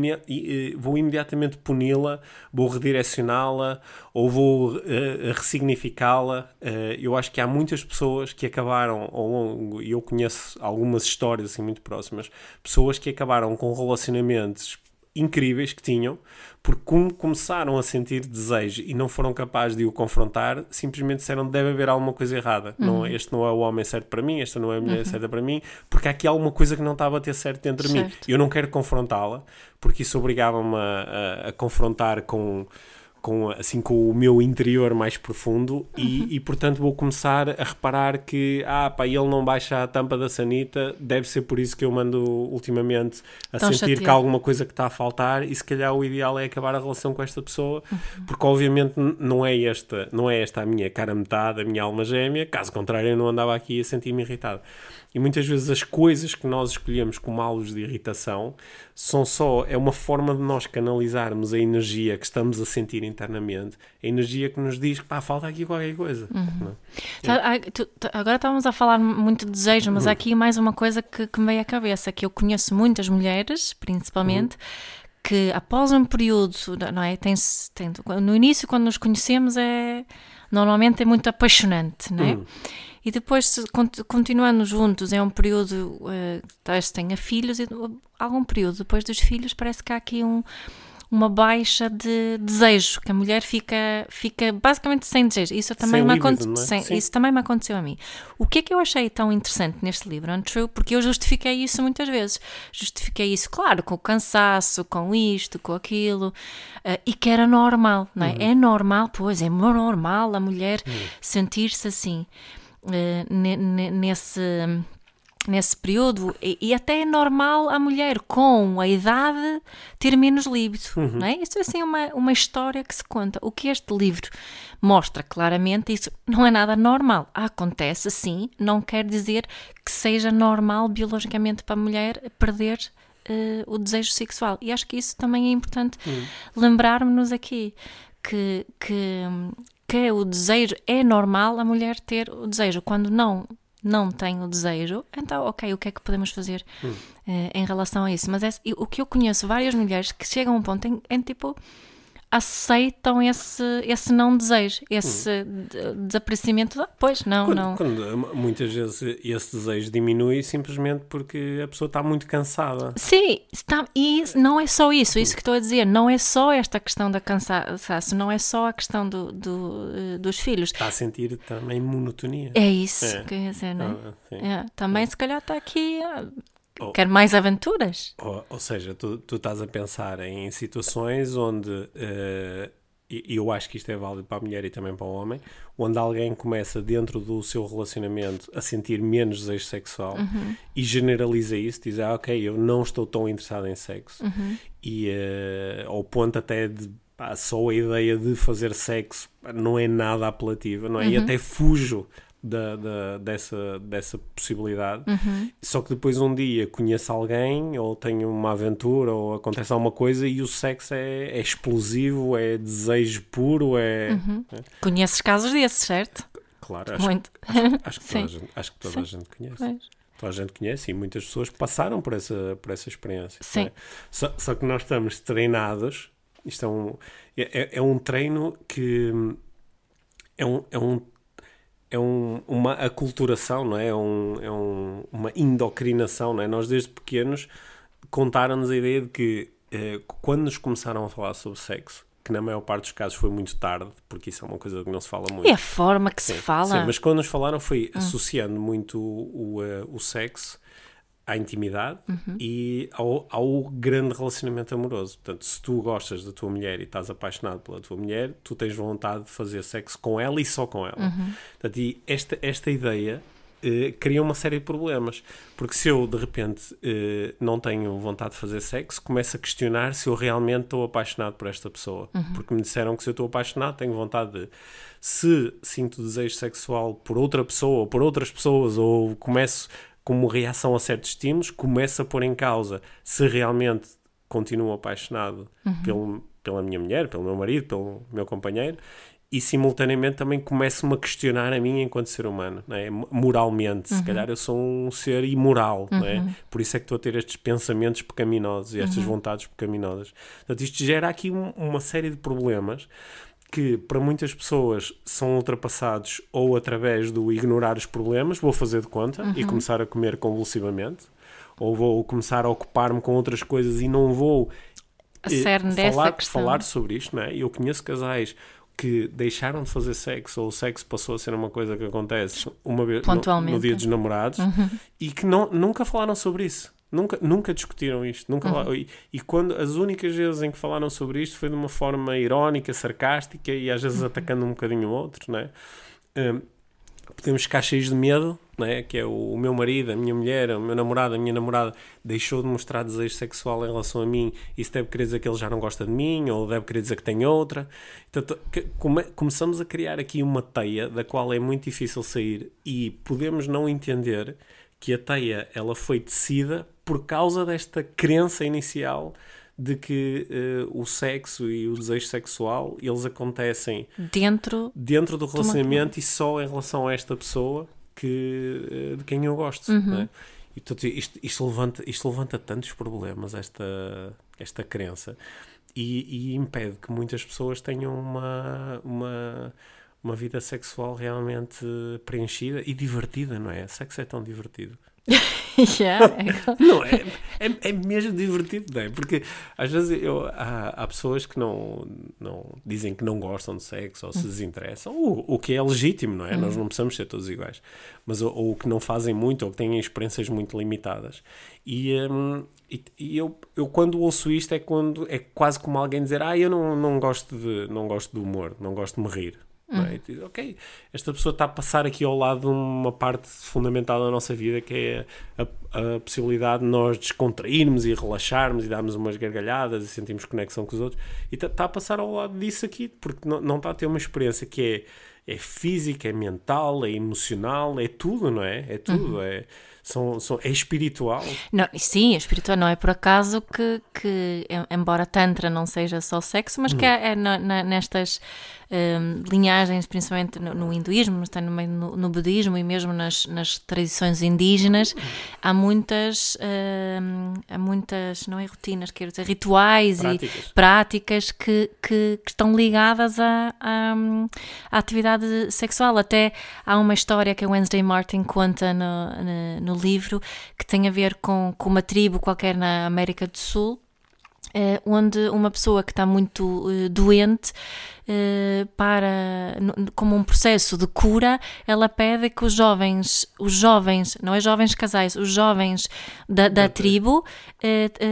S1: e- vou imediatamente puni-la, vou redirecioná-la ou vou eh, ressignificá-la. Eh, eu acho que há muitas pessoas que acabaram ao longo, e eu conheço algumas histórias assim muito próximas, pessoas que acabaram com relacionamentos incríveis que tinham, porque como começaram a sentir desejo e não foram capazes de o confrontar, simplesmente disseram deve haver alguma coisa errada. Não, este não é o homem certo para mim, esta não é a mulher certa para mim, porque há aqui alguma coisa que não estava a ter certo dentro de mim.
S2: Certo.
S1: Eu não quero confrontá-la, porque isso obrigava-me a, a- a confrontar com com, assim, com o meu interior mais profundo e, e, portanto vou começar a reparar que ah pá, ele não baixa a tampa da sanita deve ser por isso que eu mando ultimamente a
S2: Tão
S1: sentir que
S2: chateado.
S1: há alguma coisa que está a faltar e se calhar o ideal é acabar a relação com esta pessoa porque obviamente não é esta não é esta a minha cara metade, a minha alma gêmea caso contrário eu não andava aqui a sentir-me irritado E muitas vezes as coisas que nós escolhemos como alvos de irritação são só, é uma forma de nós canalizarmos a energia que estamos a sentir internamente, a energia que nos diz que pá, falta aqui qualquer coisa. Uhum.
S2: Agora estávamos a falar muito de desejo, mas há uhum. aqui mais uma coisa que, que me veio à cabeça, que eu conheço muitas mulheres, principalmente, uhum que após um período, não é? Tem, tem, no início, quando nos conhecemos, é normalmente é muito apaixonante, não é? E depois, continuando juntos, é um período, uh, talvez tenha filhos, e algum período depois dos filhos, parece que há aqui um, uma baixa de desejo, que a mulher fica, fica basicamente sem desejo. Isso também, sem me é? sem, isso também me aconteceu a mim. O que é que eu achei tão interessante neste livro, Untrue? Porque eu justifiquei isso muitas vezes. Justifiquei isso, claro, com o cansaço, com isto, com aquilo, uh, e que era normal, não é? Uhum. É normal, pois, é normal a mulher uhum. sentir-se assim. Eh, nesse nesse período e, e, até é normal a mulher com a idade ter menos líbido, uhum. não é? Isso é assim uma, uma história que se conta. O que este livro mostra claramente, isso não é nada normal. Acontece sim, não quer dizer que seja normal biologicamente para a mulher perder uh, o desejo sexual. E acho que isso também é importante uhum. lembrarmos-nos aqui que, que que o desejo é normal a mulher ter o desejo. Quando não não tem o desejo, então, ok, o que é que podemos fazer hum. uh, em relação a isso? Mas é, o que eu conheço várias mulheres que chegam a um ponto em, em tipo aceitam esse, esse não desejo, esse hum. desaparecimento. Ah, pois, não,
S1: quando,
S2: não.
S1: Quando muitas vezes esse desejo diminui simplesmente porque a pessoa está muito cansada.
S2: Sim, está, e não é só isso, isso que estou a dizer, não é só esta questão da cansaço, não é só a questão do, do eh, dos filhos.
S1: Está a sentir também monotonia.
S2: É isso, é. quer dizer, não é? Ah, é. Também, se calhar, está aqui ah, ou, Quer mais aventuras?
S1: Ou, ou seja, tu, tu, estás a pensar em situações onde, uh, e eu acho que isto é válido para a mulher e também para o homem, onde alguém começa dentro do seu relacionamento a sentir menos desejo sexual uhum. e generaliza isso, diz, ah, ok, eu não estou tão interessado em sexo. Uhum. E uh, ao ponto até de pá, só a ideia de fazer sexo não é nada apelativa, não é? Uhum. E até fujo da, da, dessa, dessa possibilidade. Uhum. Só que depois um dia conheço alguém, ou tenho uma aventura, ou acontece alguma coisa e o sexo é, é explosivo, é desejo puro, é,
S2: uhum. é. Conheces casos desses, certo?
S1: Claro, acho, Muito. acho, acho que, toda a gente, acho que toda a gente conhece. Pois. Toda a gente conhece e muitas pessoas passaram por essa, por essa experiência. É? Sim. É? Só, só, que nós estamos treinados, isto é um, é, é um treino que é um, é um é um, uma aculturação, não é? É, um, é um, uma endocrinação, não é? Nós desde pequenos contaram-nos a ideia de que eh, quando nos começaram a falar sobre sexo, que na maior parte dos casos foi muito tarde, porque isso é uma coisa que não se fala muito.
S2: E a forma que sim, se fala.
S1: Sim, mas quando nos falaram foi hum. associando muito o, o, eh, o sexo à intimidade uhum. e ao, ao, grande relacionamento amoroso. Portanto, se tu gostas da tua mulher e estás apaixonado pela tua mulher, tu tens vontade de fazer sexo com ela e só com ela. Uhum. Portanto, e esta, esta ideia uh, cria uma série de problemas. Porque se eu, de repente, uh, não tenho vontade de fazer sexo, começo a questionar se eu realmente estou apaixonado por esta pessoa. Uhum. Porque me disseram que se eu estou apaixonado, tenho vontade de. Se sinto desejo sexual por outra pessoa ou por outras pessoas, ou começo como reação a certos estímulos, começa a pôr em causa se realmente continuo apaixonado uhum. pelo, pela minha mulher, pelo meu marido, pelo meu companheiro, e simultaneamente também começo-me a questionar a mim enquanto ser humano, é? moralmente. Uhum. Se calhar eu sou um ser imoral, uhum. é? por isso é que estou a ter estes pensamentos pecaminosos e estas uhum. vontades pecaminosas. Portanto, isto gera aqui uma série de problemas que para muitas pessoas são ultrapassados ou através do ignorar os problemas, vou fazer de conta uhum. e começar a comer convulsivamente, ou vou começar a ocupar-me com outras coisas e não vou
S2: eh,
S1: falar, falar sobre isto, não é? Eu conheço casais que deixaram de fazer sexo ou o sexo passou a ser uma coisa que acontece uma vez no, no, dia dos namorados uhum. e que não, nunca falaram sobre isso. Nunca, nunca discutiram isto. Nunca uhum. e, e, quando as únicas vezes em que falaram sobre isto foi de uma forma irónica, sarcástica e às vezes uhum. atacando um bocadinho o outro, né? Um, podemos ficar cheios de medo, né? que é o, o, meu marido, a minha mulher, o meu namorado, a minha namorada deixou de mostrar desejo sexual em relação a mim, isso deve querer dizer que ele já não gosta de mim, ou deve querer dizer que tem outra. Então, come, começamos a criar aqui uma teia da qual é muito difícil sair e podemos não entender que a teia ela foi tecida por causa desta crença inicial de que uh, o sexo e o desejo sexual eles acontecem
S2: dentro,
S1: dentro do relacionamento e só em relação a esta pessoa que, uh, de quem eu gosto. Uhum. É? E, portanto, isto, isto, levanta, isto levanta tantos problemas, esta, esta crença, e, e impede que muitas pessoas tenham uma, uma, uma vida sexual realmente preenchida e divertida, não é? Sexo é tão divertido.
S2: yeah.
S1: não, é, é, é, mesmo divertido, não é? Porque às vezes eu, há, há pessoas que não, não dizem que não gostam de sexo ou se desinteressam, o, o que é legítimo, não é? Uhum. Nós não precisamos ser todos iguais, mas ou, ou que não fazem muito ou que têm experiências muito limitadas. E, um, e, e, eu, eu quando ouço isto é quando é quase como alguém dizer ah, eu não, não, gosto de, não gosto de humor, não gosto de me rir. É? Diz, ok, esta pessoa está a passar aqui ao lado de uma parte fundamental da nossa vida que é a, a possibilidade de nós descontrairmos e relaxarmos e darmos umas gargalhadas e sentirmos conexão com os outros e está, está a passar ao lado disso aqui porque não, não está a ter uma experiência que é, é física, é mental, é emocional, é tudo, não é? É tudo, uhum. é são, são, é espiritual.
S2: Não, sim, é espiritual. Não é por acaso que, que embora Tantra não seja só sexo, mas que hum. é, é na, na, nestas um, linhagens, principalmente no, no hinduísmo, mas também no, no, budismo e mesmo nas, nas tradições indígenas, há muitas, um, há muitas, não é rotinas, quero dizer, rituais práticas. e práticas que, que, que, estão ligadas à, à, à, atividade sexual. Até há uma história que a Wednesday Martin conta no, no no livro, que tem a ver com, com uma tribo qualquer na América do Sul, Uh, onde uma pessoa que está muito uh, doente, uh, para como um processo de cura, ela pede que os jovens, os jovens, não é jovens casais, os jovens da, da tribo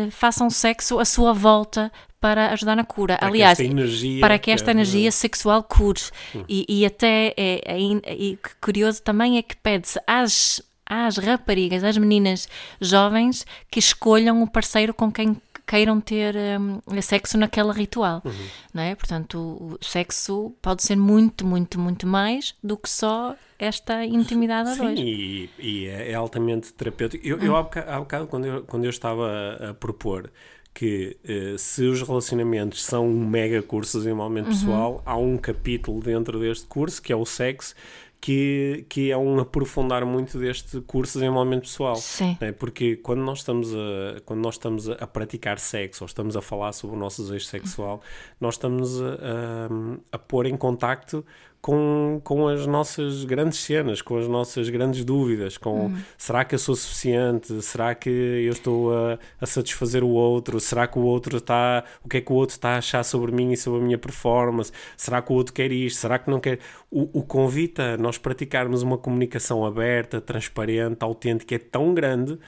S2: façam sexo à sua volta para ajudar na cura.
S1: Para
S2: Aliás,
S1: que energia,
S2: para que esta energia sexual cure. Hum. E, e, até é, é, é, curioso também é que pede-se às às raparigas, às meninas jovens que escolham o parceiro com quem queiram ter um, sexo naquela ritual, uhum. não é? Portanto, o, o, sexo pode ser muito, muito, muito mais do que só esta intimidade a dois.
S1: Sim, e, e é, é, altamente terapêutico. Eu, eu há, bocado, há bocado, quando eu, quando eu estava a, a propor que uh, se os relacionamentos são um mega curso de desenvolvimento uhum. pessoal, há um capítulo dentro deste curso que é o sexo, que, que é um aprofundar muito deste curso de desenvolvimento pessoal.
S2: Sim.
S1: Né? Porque quando nós estamos, a, quando nós estamos a, praticar sexo ou estamos a falar sobre o nosso desejo sexual, nós estamos a, a, a pôr em contacto com, com as nossas grandes cenas, com as nossas grandes dúvidas, com hum. será que eu sou suficiente? Será que eu estou a, a, satisfazer o outro? Será que o outro está, o que é que o outro está a achar sobre mim e sobre a minha performance? Será que o outro quer isto? Será que não quer? O, o convite a nós praticarmos uma comunicação aberta, transparente, autêntica é tão grande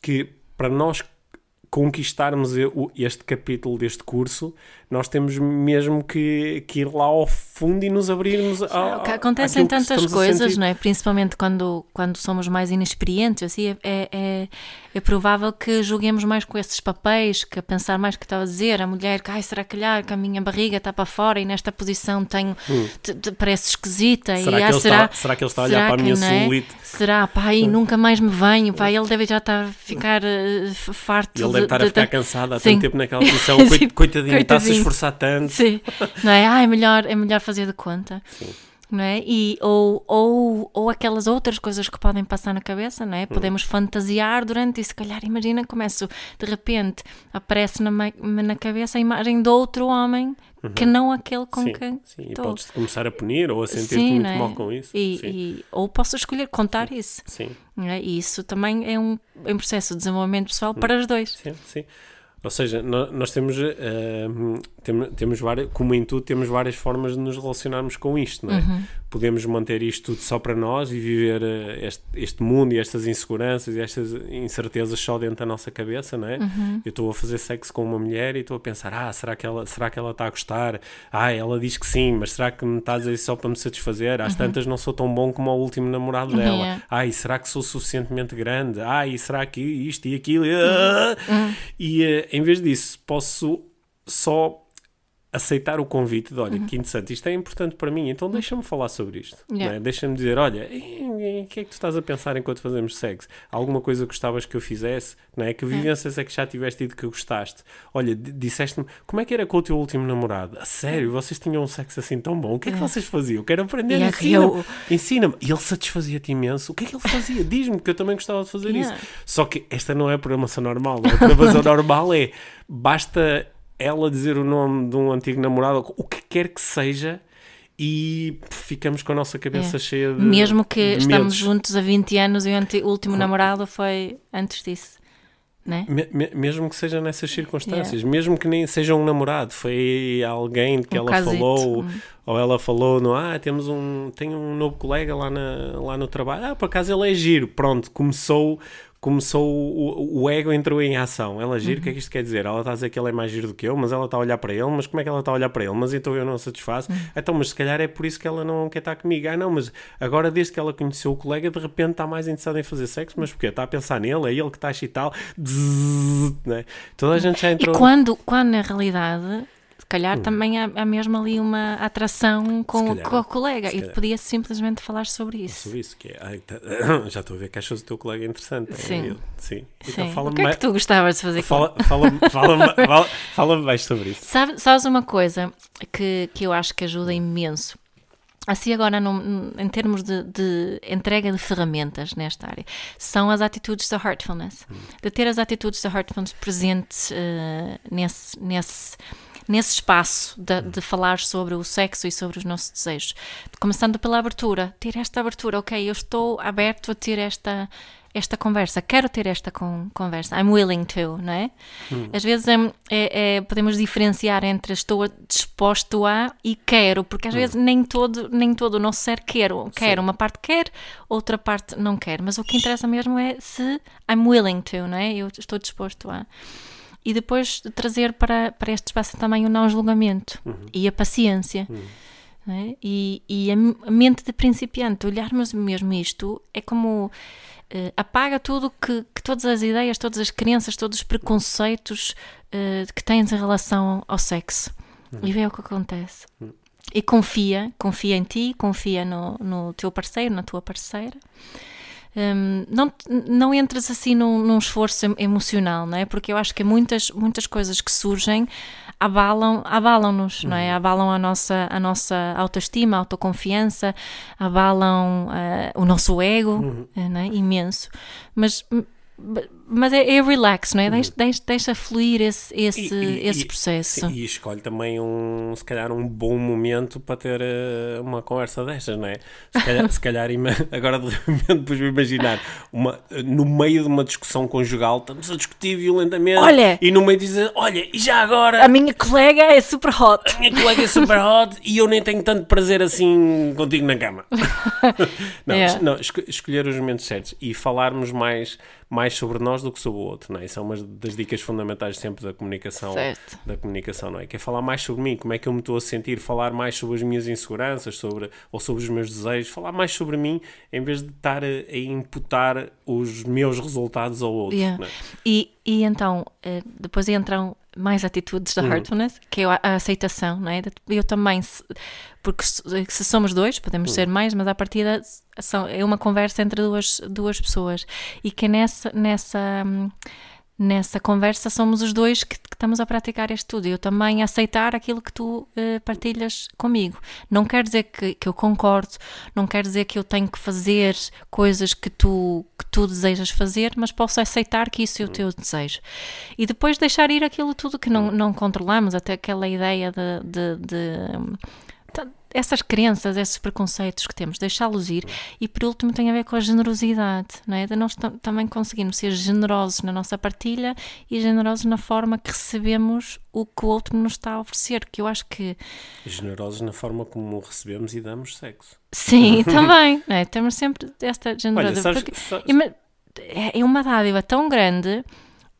S1: que para nós conquistarmos este capítulo deste curso, nós temos mesmo que, que ir lá ao fundo e nos abrirmos ao,
S2: Acontecem tantas coisas, não é? Principalmente quando, quando somos mais inexperientes, assim, é, é, é, é provável que julguemos mais com esses papéis, que a pensar mais que estava a dizer, a mulher, que ai, será que calhar que a minha barriga está para fora e nesta posição tenho, hum. te, te, parece esquisita.
S1: Será,
S2: e,
S1: ah, que será, está, será que ele está a olhar para a minha é? celulite?
S2: Será, pai, hum. nunca mais me venho, pai, ele deve já estar a ficar uh, farto.
S1: Ele estar a ficar de, cansado há tanto tempo naquela posição, coitadinho, está a se esforçar tanto.
S2: Sim, não é? Ah, é melhor, é melhor fazer de conta. Sim. Não é? e, ou, ou, ou aquelas outras coisas que podem passar na cabeça, não é? Hum. Podemos fantasiar durante e se calhar, imagina, começo, de repente, aparece na, na cabeça a imagem de outro homem uhum. que não aquele com
S1: sim,
S2: quem
S1: Sim, e podes começar a punir ou a sentir-te muito é? mal com isso.
S2: E, e, ou posso escolher contar
S1: sim.
S2: isso.
S1: Sim.
S2: É? E isso também é um, é um processo de desenvolvimento pessoal hum. para os dois.
S1: Sim, sim. Ou seja, nós, temos, uh, temos, temos várias, como em tudo, temos várias formas de nos relacionarmos com isto, não é? Uhum podemos manter isto tudo só para nós e viver uh, este, este, mundo e estas inseguranças e estas incertezas só dentro da nossa cabeça, não é? Uhum. Eu estou a fazer sexo com uma mulher e estou a pensar, ah, será que ela será que ela está a gostar? Ah, ela diz que sim, mas será que me está a dizer só para me satisfazer? Às uhum. tantas não sou tão bom como o último namorado dela. Uhum. Ah, e será que sou suficientemente grande? Ah, e será que isto e aquilo? Uhum. E uh, em vez disso, posso só aceitar o convite de, olha, que interessante, isto é importante para mim, então deixa-me falar sobre isto.
S2: Yeah.
S1: não é? Deixa-me dizer, olha, o que é que tu estás a pensar enquanto fazemos sexo? Alguma coisa que gostavas que eu fizesse? Não é? Que vivências é que já tiveste tido que gostaste? Olha, disseste-me, como é que era com o teu último namorado? A sério, vocês tinham um sexo assim tão bom? O que é que vocês faziam? Eu quero aprender,
S2: é
S1: ensina-me.
S2: eu-
S1: Ensina-me. E ele satisfazia-te imenso. O que é que ele fazia? Diz-me, que eu também gostava de fazer
S2: Yeah.
S1: isso. Só que esta não é a programação normal. é? A programação normal é basta ela dizer o nome de um antigo namorado, o que quer que seja, e ficamos com a nossa cabeça
S2: É.
S1: cheia de.
S2: Mesmo que
S1: de
S2: estamos
S1: medos.
S2: juntos há 20 anos e o último namorado foi antes disso. Né?
S1: Me- me- mesmo que seja nessas circunstâncias, mesmo que nem seja um namorado, foi alguém que
S2: Um
S1: ela
S2: casito.
S1: falou,
S2: Hum.
S1: ou ela falou no ah, temos um, tem um novo colega lá, na, lá no trabalho, ah, por acaso ele é giro, pronto, começou, começou o, o ego entrou em ação. Ela giro, o que é que isto quer dizer? Ela está a dizer que ele é mais giro do que eu, mas ela está a olhar para ele, mas como é que ela está a olhar para ele? Mas então eu não satisfaço. Então, mas se calhar é por isso que ela não quer estar comigo. Ah, não, mas agora desde que ela conheceu o colega, de repente está mais interessada em fazer sexo, mas porquê? Está a pensar nele, é ele que está a Dzz, né? Toda a gente já
S2: E
S1: entrou.
S2: quando, quando na realidade, se calhar também há, há mesmo ali uma atração com,
S1: Hum.
S2: O-
S1: calhar,
S2: com o colega e podia simplesmente falar sobre isso.
S1: Sobre isso, que é, ai, tá- já estou a ver que achas o teu colega interessante. é
S2: Sim.
S1: ele. Sim.
S2: Sim.
S1: Então
S2: o
S1: fala-me
S2: que é
S1: mais,
S2: que tu gostavas de fazer com
S1: fala, fala, fala, fala, fala mais sobre isso.
S2: Sabe, sabes uma coisa que, que eu acho que ajuda imenso? Assim, agora, num- em termos de, de entrega de ferramentas nesta área, são as atitudes da Heartfulness. De ter as atitudes da Heartfulness presentes eh, nesse, nesse, nesse espaço de, de falar sobre o sexo e sobre os nossos desejos. Começando pela abertura. Ter esta abertura. Ok, eu estou aberto a ter esta esta conversa, quero ter esta con- conversa, I'm willing to, não é? Às vezes hum, é- é- podemos diferenciar entre estou disposto a e quero, porque às vezes nem todo, nem todo o nosso ser quer, quer, uma parte quer, outra parte não quer, mas o que interessa mesmo é se I'm willing to, não é? Eu estou disposto a. E depois de trazer para, para este espaço também o não julgamento e a paciência. é? E, e a mente de principiante, olharmos mesmo isto, é como eh, apaga tudo que, que todas as ideias, todas as crenças, todos os preconceitos eh, que tens em relação ao sexo e vê o que acontece. E confia, confia em ti, confia no, no teu parceiro, na tua parceira. Hum, não, não entres assim num, num esforço em- emocional, não é? Porque eu acho que muitas, muitas coisas que surgem abalam, abalam-nos, não é? Abalam a nossa, a nossa autoestima, a autoconfiança, abalam eh, o nosso ego, eh, não é? Imenso. Mas, mas é, é relax, não é? Deixa, deixa, deixa fluir esse, esse,
S1: E- e-
S2: esse processo.
S1: sim, e escolhe também um, se calhar, um bom momento para ter eh, uma conversa destas, não é? Se calhar, se calhar agora de repente pus-me imaginar uma, no meio de uma discussão conjugal, estamos a discutir violentamente
S2: Olha!
S1: e no meio dizer, olha, e já agora
S2: A minha colega é super hot.
S1: a minha colega é super hot e eu nem tenho tanto prazer assim contigo na cama. não,
S2: Yeah.
S1: es- não, esco- escolher os momentos certos e falarmos mais, mais sobre nós do que sobre o outro, não é? Isso é uma das dicas fundamentais sempre da comunicação,
S2: Certo.
S1: da comunicação, não é? Que é falar mais sobre mim, como é que eu me estou a sentir, falar mais sobre as minhas inseguranças, sobre, ou sobre os meus desejos, falar mais sobre mim em vez de estar a, a imputar os meus resultados ao outro.
S2: Yeah.
S1: é?
S2: E, e então, eh, depois entram mais atitudes da Heartfulness, que é a, aceitação, não é? Eu também, porque se, se somos dois, podemos ser mais, mas à partida são, é uma conversa entre duas, duas pessoas. E que nessa, nessa, nessa conversa somos os dois que, que estamos a praticar este tudo. Eu também aceitar aquilo que tu eh, partilhas comigo. Não quer dizer que, que eu concordo, não quer dizer que eu tenho que fazer coisas que tu, que tu desejas fazer, mas posso aceitar que isso é o teu desejo. E depois deixar ir aquilo tudo que não, não controlamos, até aquela ideia de- de- de essas crenças, esses preconceitos que temos, deixá-los ir. E por último tem a ver com a generosidade, não é? De nós tam- também conseguirmos ser generosos na nossa partilha e generosos na forma que recebemos o que o outro nos está a oferecer, que eu acho que
S1: Generosos na forma como recebemos e damos sexo.
S2: sim, também, não é? Temos sempre esta
S1: Olha,
S2: generosidade.
S1: sabes,
S2: porque
S1: sabes-
S2: ima- é é uma dádiva tão grande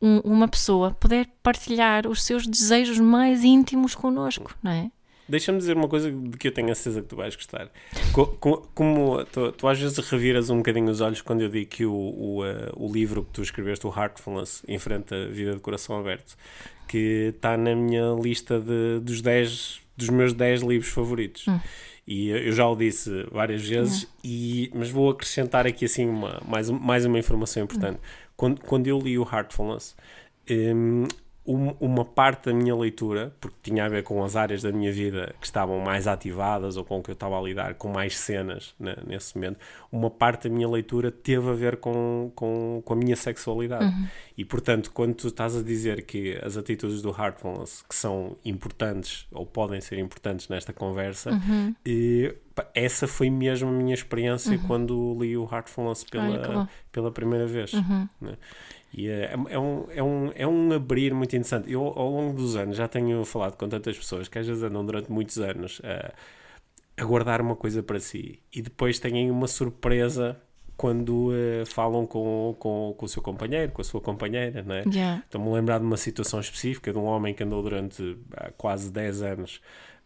S2: um- uma pessoa poder partilhar os seus desejos mais íntimos connosco, não é?
S1: Deixa-me dizer uma coisa de que eu tenho a certeza que tu vais gostar. Co- co- Como tu, tu às vezes reviras um bocadinho os olhos quando eu digo que o, o, eh, o livro que tu escreveste, o Heartfulness, enfrenta a vida de coração aberto, que está na minha lista de, dos 10 dos meus 10 livros favoritos.
S2: Hum.
S1: E eu já o disse várias vezes, e, mas vou acrescentar aqui assim uma, mais, mais uma informação importante. Quando, quando eu li o Heartfulness, hum, um- uma parte da minha leitura, porque tinha a ver com as áreas da minha vida que estavam mais ativadas ou com que eu estava a lidar com mais cenas né, nesse momento, uma parte da minha leitura teve a ver com, com, com a minha sexualidade. E portanto, quando tu estás a dizer que as atitudes do Heartfulness que são importantes ou podem ser importantes nesta conversa, eh, pá, essa foi mesmo a minha experiência quando li o Heartfulness
S2: que bom.
S1: pela, pela primeira vez. né? E é, é, um, é, um, é um abrir muito interessante. Eu, ao longo dos anos, já tenho falado com tantas pessoas que às vezes andam durante muitos anos a, a guardar uma coisa para si e depois têm uma surpresa quando eh, falam com, com, com o seu companheiro, com a sua companheira, não é?
S2: Yeah.
S1: Estou-me a lembrar de uma situação específica de um homem que andou durante quase 10 anos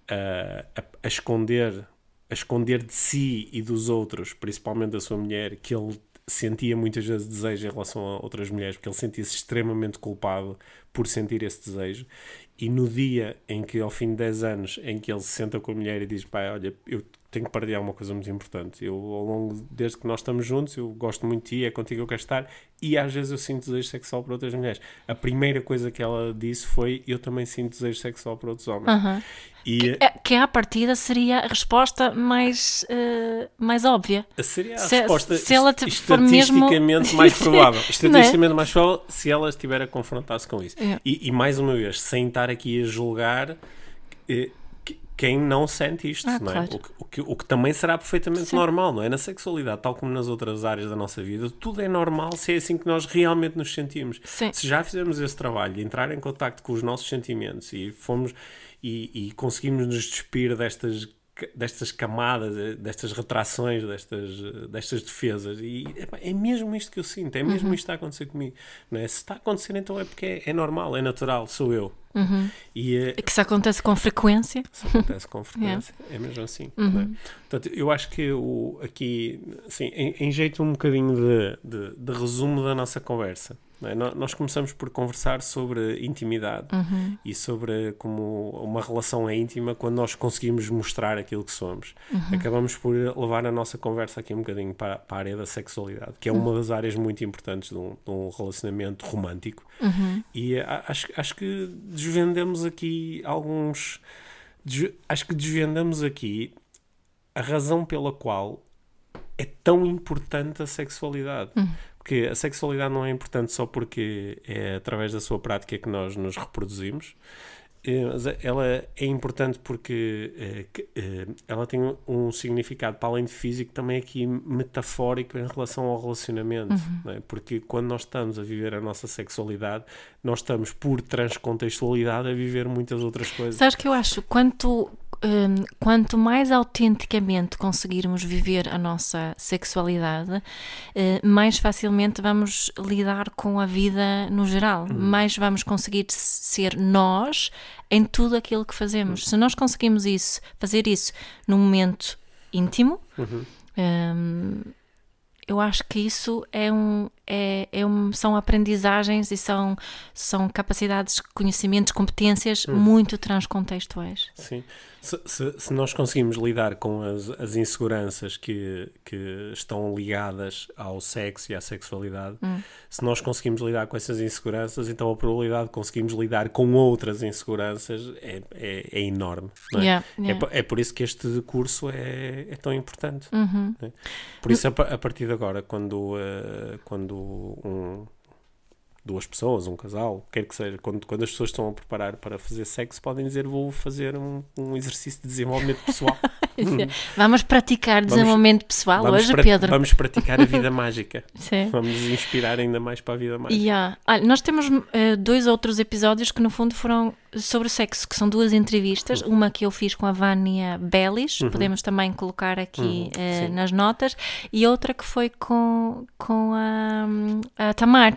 S1: ah, a, a esconder a esconder de si e dos outros, principalmente da sua mulher, que ele sentia muitas vezes desejo em relação a outras mulheres, porque ele sentia-se extremamente culpado por sentir esse desejo. E no dia em que, ao fim de 10 anos, em que ele se senta com a mulher e diz: Pai, olha, eu tenho que partilhar uma coisa muito importante. Eu, ao longo, desde que nós estamos juntos, eu gosto muito de ti, é contigo que eu quero estar, e às vezes eu sinto desejo sexual por outras mulheres. A primeira coisa que ela disse foi: Eu também sinto desejo sexual por outros homens.
S2: Aham.
S1: E
S2: É, Que à partida seria a resposta mais, eh, mais óbvia.
S1: seria a
S2: Se-
S1: resposta
S2: se ela te- for mesmo-
S1: estatisticamente mais provável.
S2: é?
S1: Estatisticamente mais provável se ela estiver a confrontar-se com isso.
S2: É.
S1: E, e mais uma vez, sem estar aqui a julgar eh, que- quem não sente isto,
S2: Ah,
S1: não é?
S2: claro.
S1: o, que, o, que, o que também será perfeitamente
S2: Sim.
S1: normal, não é? Na sexualidade, tal como nas outras áreas da nossa vida, tudo é normal se é assim que nós realmente nos sentimos.
S2: Sim.
S1: Se já fizemos esse trabalho entrar em contacto com os nossos sentimentos e fomos e, e conseguimos nos despir destas destas camadas, eh, destas retrações, destas, eh, destas defesas e epá, é mesmo isto que eu sinto, é mesmo isto que está a acontecer comigo não é? se está a acontecer então é porque é, é normal, é natural, sou eu e eh,
S2: Que isso acontece com frequência.
S1: isso acontece com frequência, é mesmo assim. não é? Portanto, eu acho que o, aqui, assim, em, em jeito um bocadinho de, de, de resumo da nossa conversa, é? Nós começamos por conversar sobre intimidade e sobre como uma relação é íntima quando nós conseguimos mostrar aquilo que somos. Acabamos por levar a nossa conversa aqui um bocadinho para, para a área da sexualidade, que é uma das áreas muito importantes de um, de um relacionamento romântico. E eh, acho, acho que desvendamos aqui alguns. des- Acho que desvendamos aqui a razão pela qual é tão importante a sexualidade. Porque a sexualidade não é importante só porque é através da sua prática que nós nos reproduzimos. eh, mas Ela é importante porque eh, eh, ela tem um significado, para além de físico, também aqui metafórico em relação ao relacionamento. não é? Porque quando nós estamos a viver a nossa sexualidade, nós estamos, por transcontextualidade, a viver muitas outras coisas.
S2: Sabes que eu acho, quanto, hum, quanto mais autenticamente conseguirmos viver a nossa sexualidade, eh, mais facilmente vamos lidar com a vida no geral. Mais vamos conseguir ser nós em tudo aquilo que fazemos. Se nós conseguimos isso, fazer isso num momento íntimo, hum, eu acho que isso é um, é, é um, são aprendizagens e são, são capacidades, conhecimentos, competências muito transcontextuais.
S1: Sim. Se, se- se nós conseguimos lidar com as, as inseguranças que, que estão ligadas ao sexo e à sexualidade, se nós conseguimos lidar com essas inseguranças, então a probabilidade de conseguirmos lidar com outras inseguranças é, é, é enorme. é?
S2: Yeah,
S1: É,
S2: yeah.
S1: po- é por isso que este curso é, é tão importante.
S2: Uhum.
S1: é? Por isso, a, a partir de agora, quando, eh, quando um, duas pessoas, um casal, quer que seja, quando, quando as pessoas estão a preparar para fazer sexo, podem dizer vou fazer um, um exercício de desenvolvimento pessoal.
S2: Vamos praticar desenvolvimento pessoal hoje,
S1: pra-
S2: Pedro.
S1: vamos praticar a vida mágica.
S2: Sim.
S1: Vamos nos inspirar ainda mais para a vida mágica.
S2: Yeah. Olha, nós temos eh, dois outros episódios que no fundo foram sobre sexo, que são duas entrevistas,
S1: Uhum.
S2: uma que eu fiz com a Vânia Bellis, podemos também colocar aqui
S1: Uhum, sim.
S2: nas notas, e outra que foi com, com a, a Tamar,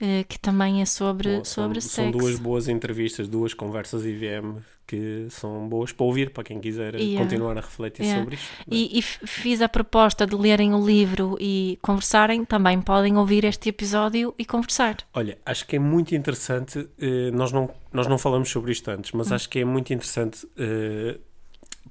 S2: eh, que também é sobre,
S1: Uhum. São,
S2: sobre
S1: são
S2: sexo.
S1: duas boas entrevistas, duas conversas IVM que são boas para ouvir, para quem quiser
S2: Yeah.
S1: continuar a refletir
S2: Yeah.
S1: sobre isto.
S2: E, e f- fiz a proposta de lerem o livro e conversarem, também podem ouvir este episódio e conversar.
S1: Olha, acho que é muito interessante, eh, nós, não, nós não falamos sobre isto antes,
S2: Hum.
S1: mas acho que é muito interessante eh,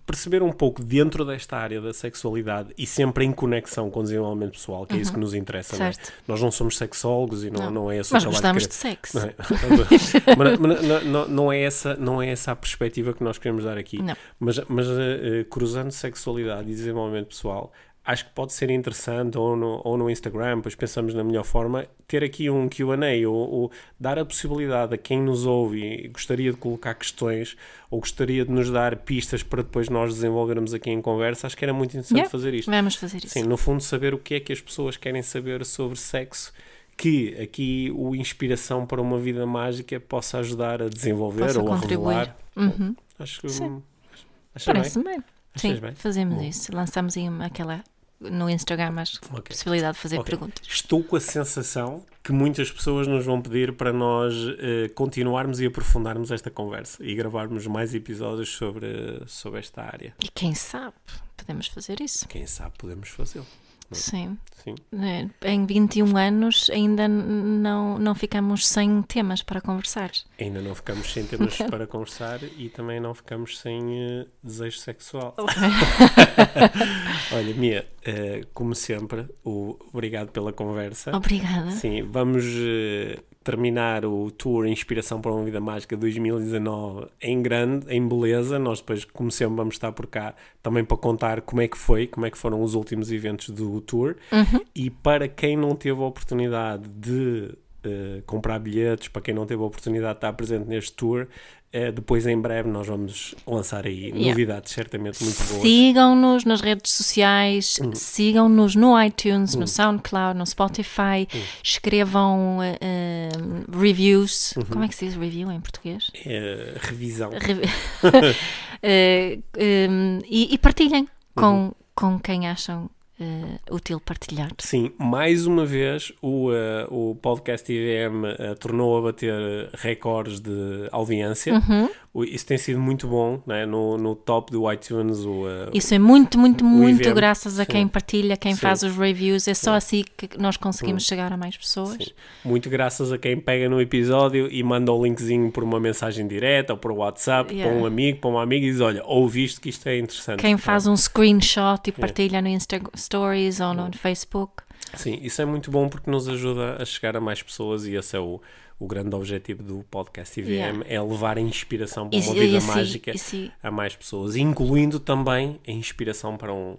S1: perceber um pouco dentro desta área da sexualidade e sempre em conexão com o desenvolvimento pessoal, que é isso que nos interessa. não é?
S2: Uhum.
S1: Nós não somos sexólogos e não, não.
S2: Não.
S1: é esse o
S2: Mas
S1: trabalho
S2: gostamos
S1: que
S2: de sexo.
S1: Não é? mas, não, não- é essa, não é essa a perspectiva que nós queremos dar aqui. Mas, mas eh, cruzando sexualidade e desenvolvimento pessoal, acho que pode ser interessante, ou no, ou no Instagram, pois pensamos na melhor forma, ter aqui um QA, ou, ou dar a possibilidade a quem nos ouve e gostaria de colocar questões, ou gostaria de nos dar pistas para depois nós desenvolvermos aqui em conversa. Acho que era muito interessante
S2: Yeah,
S1: fazer isto.
S2: Vamos fazer isso.
S1: Sim, no fundo, saber o que é que as pessoas querem saber sobre sexo. Que aqui o Inspiração para uma Vida Mágica possa ajudar a desenvolver ou a revelar.
S2: Uhum.
S1: Acho que.
S2: Sim.
S1: Bem.
S2: Parece bem.
S1: Achas
S2: Sim,
S1: bem?
S2: fazemos
S1: Bom.
S2: isso. Lançamos aí uma- aquela no Instagram a
S1: Ok.
S2: possibilidade de fazer
S1: Ok.
S2: perguntas.
S1: Estou com a sensação que muitas pessoas nos vão pedir para nós eh, continuarmos e aprofundarmos esta conversa e gravarmos mais episódios sobre, sobre esta área.
S2: E quem sabe, podemos fazer isso.
S1: Quem sabe podemos fazê-lo.
S2: Sim.
S1: Sim.
S2: É, Em 21 anos ainda não, não ficamos sem temas para conversar.
S1: Ainda não ficamos sem temas para conversar e também não ficamos sem eh, desejo sexual. Olha, Mia, eh, como sempre, o, obrigado pela conversa.
S2: Obrigada.
S1: Sim, vamos eh, terminar o tour Inspiração para uma Vida Mágica 2019 em grande, em beleza. Nós depois, como sempre, vamos estar por cá também para contar como é que foi, como é que foram os últimos eventos do tour. E para quem não teve a oportunidade de eh, comprar bilhetes, para quem não teve a oportunidade de estar presente neste tour, eh, depois em breve nós vamos lançar aí
S2: Yeah.
S1: novidades certamente muito boas.
S2: Sigam-nos nas redes sociais,
S1: Hum.
S2: sigam-nos no iTunes, no SoundCloud, no Spotify,
S1: Hum.
S2: escrevam eh, reviews.
S1: Uhum.
S2: Como é que se diz review em português?
S1: Eh, revisão.
S2: Revi- Eh, em, e, e partilhem com,
S1: Uhum.
S2: com quem acham eh, útil partilhar.
S1: Sim, mais uma vez o, eh, o podcast IVM eh, tornou a bater recordes de audiência.
S2: Uhum.
S1: O- Isso tem sido muito bom, né? no, no top do iTunes. O,
S2: Isso é muito, muito, muito
S1: IVM,
S2: graças a
S1: sim.
S2: quem partilha, quem
S1: Sim.
S2: faz os reviews. É só assim que nós conseguimos chegar a mais pessoas.
S1: Sim. Muito graças a quem pega no episódio e manda o linkzinho por uma mensagem direta ou por WhatsApp
S2: Yeah.
S1: para um amigo, para uma amiga e diz: Olha, ouviste que isto é interessante.
S2: Quem faz um screenshot e partilha no Insta Stories ou no Facebook.
S1: Sim, isso é muito bom porque nos ajuda a chegar a mais pessoas e esse é o, o grande objetivo do podcast IVM:
S2: Yeah.
S1: é levar a inspiração para uma vida mágica a mais pessoas, incluindo também a inspiração para um-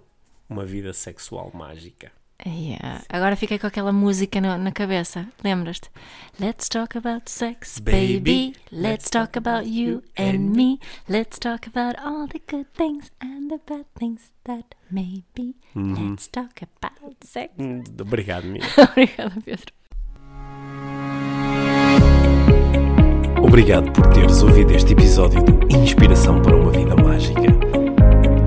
S1: uma vida sexual mágica.
S2: Yeah. Agora fiquei com aquela música na, na cabeça. Lembras-te? Let's talk about sex, baby.
S1: Baby,
S2: Let's talk about you and me. Let's talk about all the good things and the bad things that may be. Let's talk about sex.
S1: Hum, Obrigado, Mia.
S2: Obrigada, Pedro.
S1: Obrigado por teres ouvido este episódio do Inspiração para uma Vida Mágica.